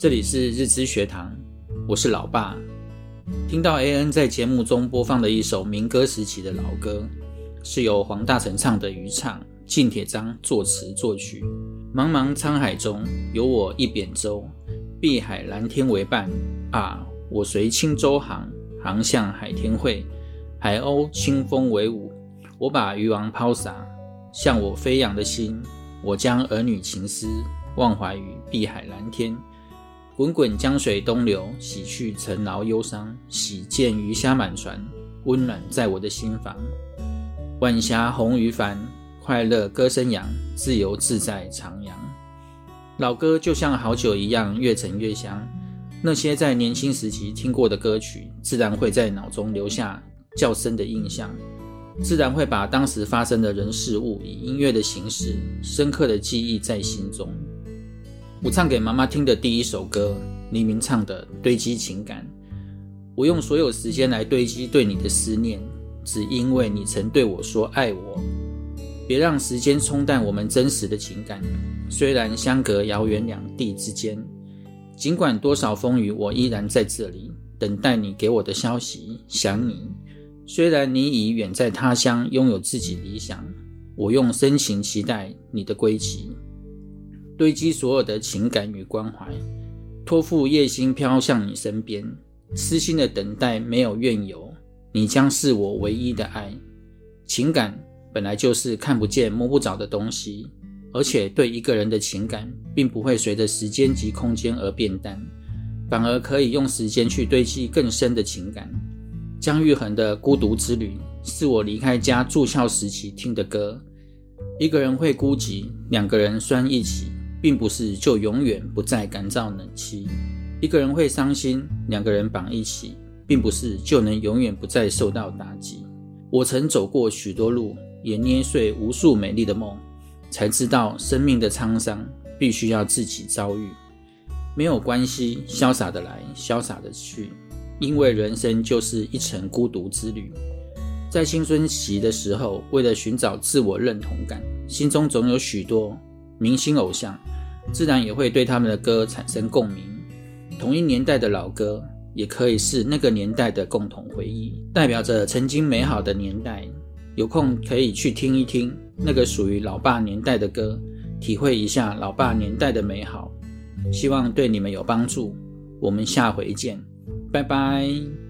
这里是日知学堂，我是老爸。听到 AN 在节目中播放的一首民歌时期的老歌，是由黄大成唱的《渔唱》，靳铁章作词作曲。茫茫沧海中，有我一扁舟，碧海蓝天为伴啊！我随轻舟航，航向海天会，海鸥清风为舞，我把渔网抛洒，向我飞扬的心，我将儿女情思忘怀于碧海蓝天。滚滚江水东流，洗去尘劳忧伤，洗见鱼虾满船，温暖在我的心房。晚霞红于帆，快乐歌声扬，自由自在徜徉。老歌就像好酒一样，越陈越香。那些在年轻时期听过的歌曲，自然会在脑中留下较深的印象，自然会把当时发生的人事物以音乐的形式，深刻的记忆在心中。我唱给妈妈听的第一首歌，黎明唱的《堆积情感》。我用所有时间来堆积对你的思念，只因为你曾对我说爱我。别让时间冲淡我们真实的情感。虽然相隔遥远两地之间，尽管多少风雨，我依然在这里等待你给我的消息。想你，虽然你已远在他乡，拥有自己理想，我用深情期待你的归期。堆积所有的情感与关怀，托付夜星飘向你身边，痴心的等待没有怨尤，你将是我唯一的爱。情感本来就是看不见摸不着的东西，而且对一个人的情感，并不会随着时间及空间而变淡，反而可以用时间去堆积更深的情感。姜育恒的《孤独之旅》是我离开家住校时期听的歌。一个人会孤寂，两个人拴一起。并不是就永远不再感召冷气，一个人会伤心，两个人绑一起，并不是就能永远不再受到打击。我曾走过许多路，也捏碎无数美丽的梦，才知道生命的沧桑必须要自己遭遇。没有关系，潇洒的来，潇洒的去，因为人生就是一程孤独之旅。在青春期的时候，为了寻找自我认同感，心中总有许多明星偶像。自然也会对他们的歌产生共鸣。同一年代的老歌，也可以是那个年代的共同回忆，代表着曾经美好的年代。有空可以去听一听那个属于老爸年代的歌，体会一下老爸年代的美好。希望对你们有帮助。我们下回见，拜拜。